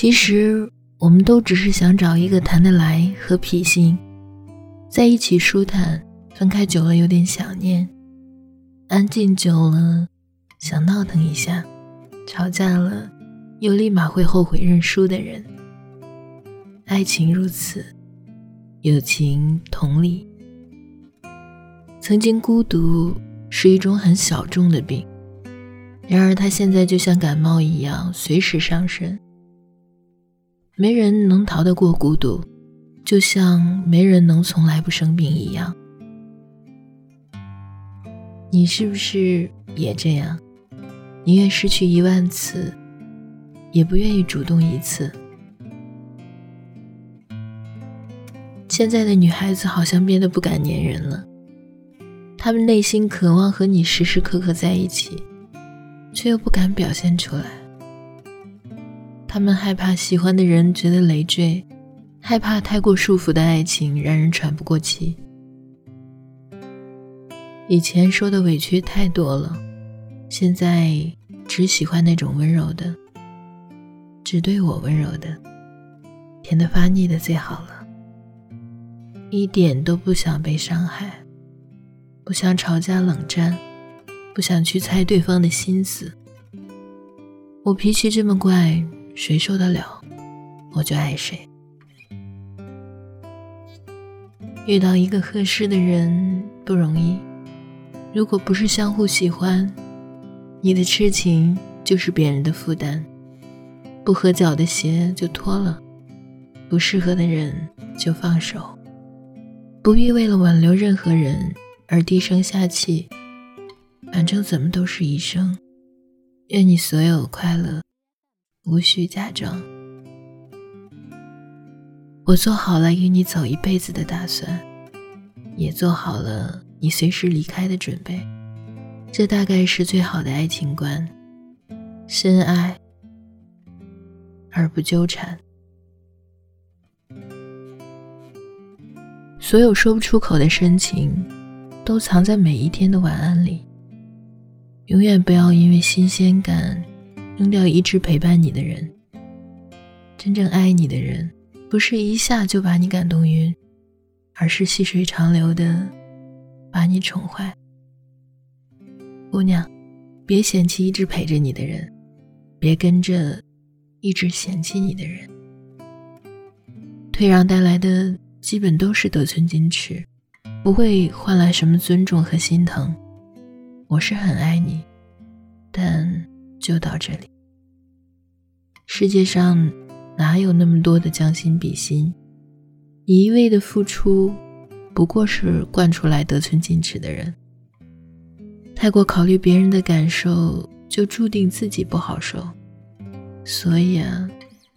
其实，我们都只是想找一个谈得来和脾性，在一起舒坦，分开久了有点想念，安静久了想闹腾一下，吵架了又立马会后悔认输的人。爱情如此，友情同理。曾经孤独是一种很小众的病，然而它现在就像感冒一样，随时上身。没人能逃得过孤独，就像没人能从来不生病一样。你是不是也这样？宁愿失去一万次，也不愿意主动一次。现在的女孩子好像变得不敢粘人了，她们内心渴望和你时时刻刻在一起，却又不敢表现出来。他们害怕喜欢的人觉得累赘，害怕太过束缚的爱情让人喘不过气。以前受的委屈太多了，现在只喜欢那种温柔的，只对我温柔的，甜得发腻的最好了。一点都不想被伤害，不想吵架冷战，不想去猜对方的心思。我脾气这么怪。谁受得了，我就爱谁。遇到一个合适的人不容易，如果不是相互喜欢，你的痴情就是别人的负担。不合脚的鞋就脱了，不适合的人就放手。不必为了挽留任何人而低声下气，反正怎么都是一生。愿你所有快乐。无需假装，我做好了与你走一辈子的打算，也做好了你随时离开的准备。这大概是最好的爱情观：深爱而不纠缠。所有说不出口的深情，都藏在每一天的晚安里。永远不要因为新鲜感。扔掉一直陪伴你的人，真正爱你的人，不是一下就把你感动晕，而是细水长流的把你宠坏。姑娘，别嫌弃一直陪着你的人，别跟着一直嫌弃你的人。退让带来的基本都是得寸进尺，不会换来什么尊重和心疼。我是很爱你，但。就到这里。世界上哪有那么多的将心比心？你一味的付出，不过是惯出来得寸进尺的人。太过考虑别人的感受，就注定自己不好受。所以啊，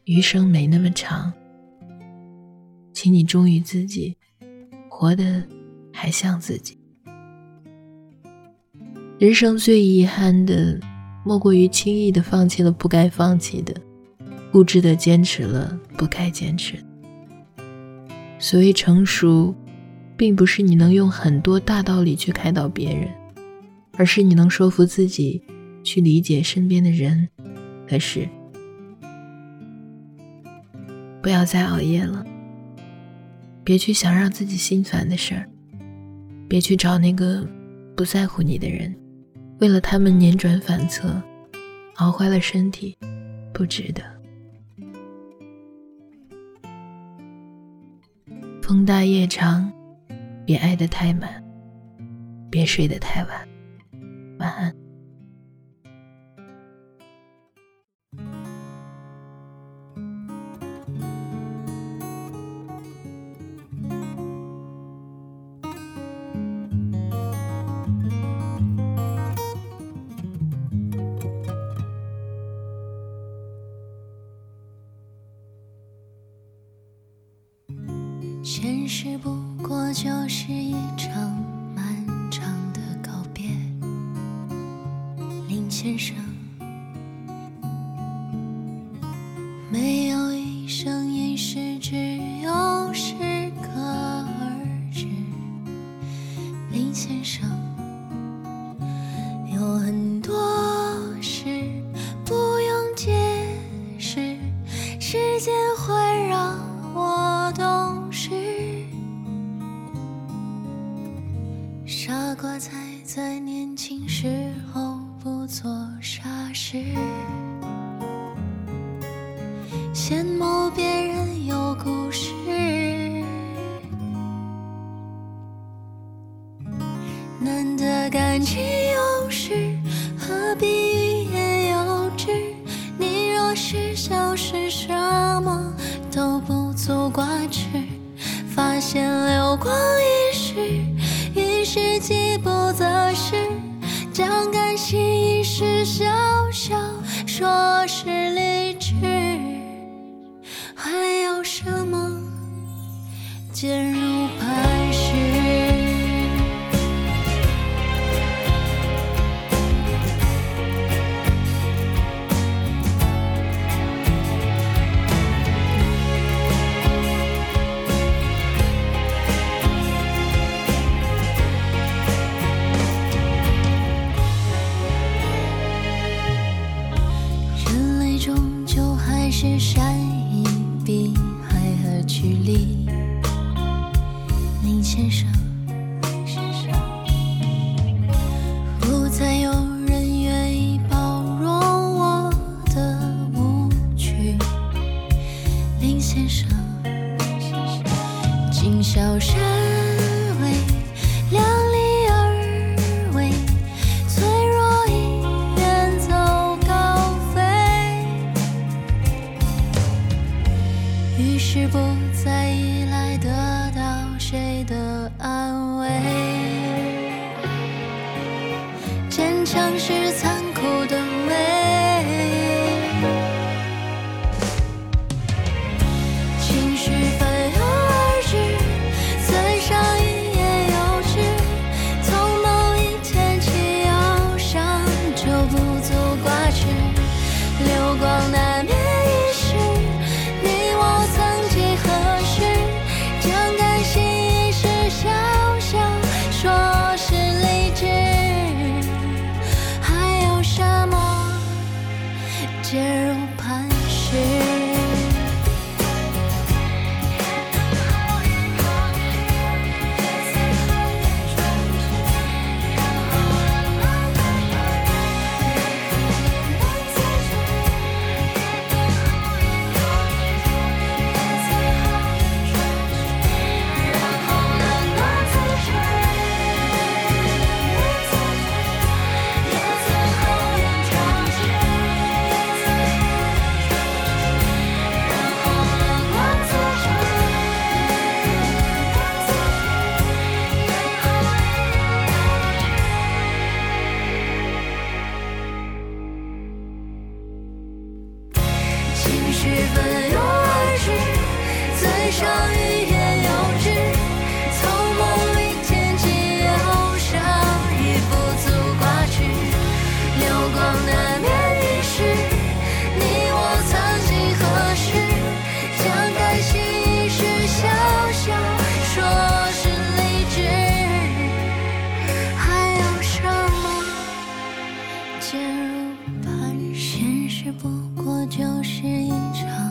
余生没那么长，请你忠于自己，活得还像自己。人生最遗憾的。莫过于轻易的放弃了不该放弃的，固执的坚持了不该坚持。所谓成熟，并不是你能用很多大道理去开导别人，而是你能说服自己去理解身边的人和事。不要再熬夜了，别去想让自己心烦的事儿，别去找那个不在乎你的人。为了他们辗转反侧，熬坏了身体，不值得。风大夜长，别爱得太满，别睡得太晚，晚安。实不过就是一场漫长的告别，林先生。没有一生一世，只有适可而止。林先生，有很做傻事，羡慕别人有故事，难得感情用事，何必欲言又止？你若是消失，什么都不足挂齿，发现流光。陷入只不过就是一场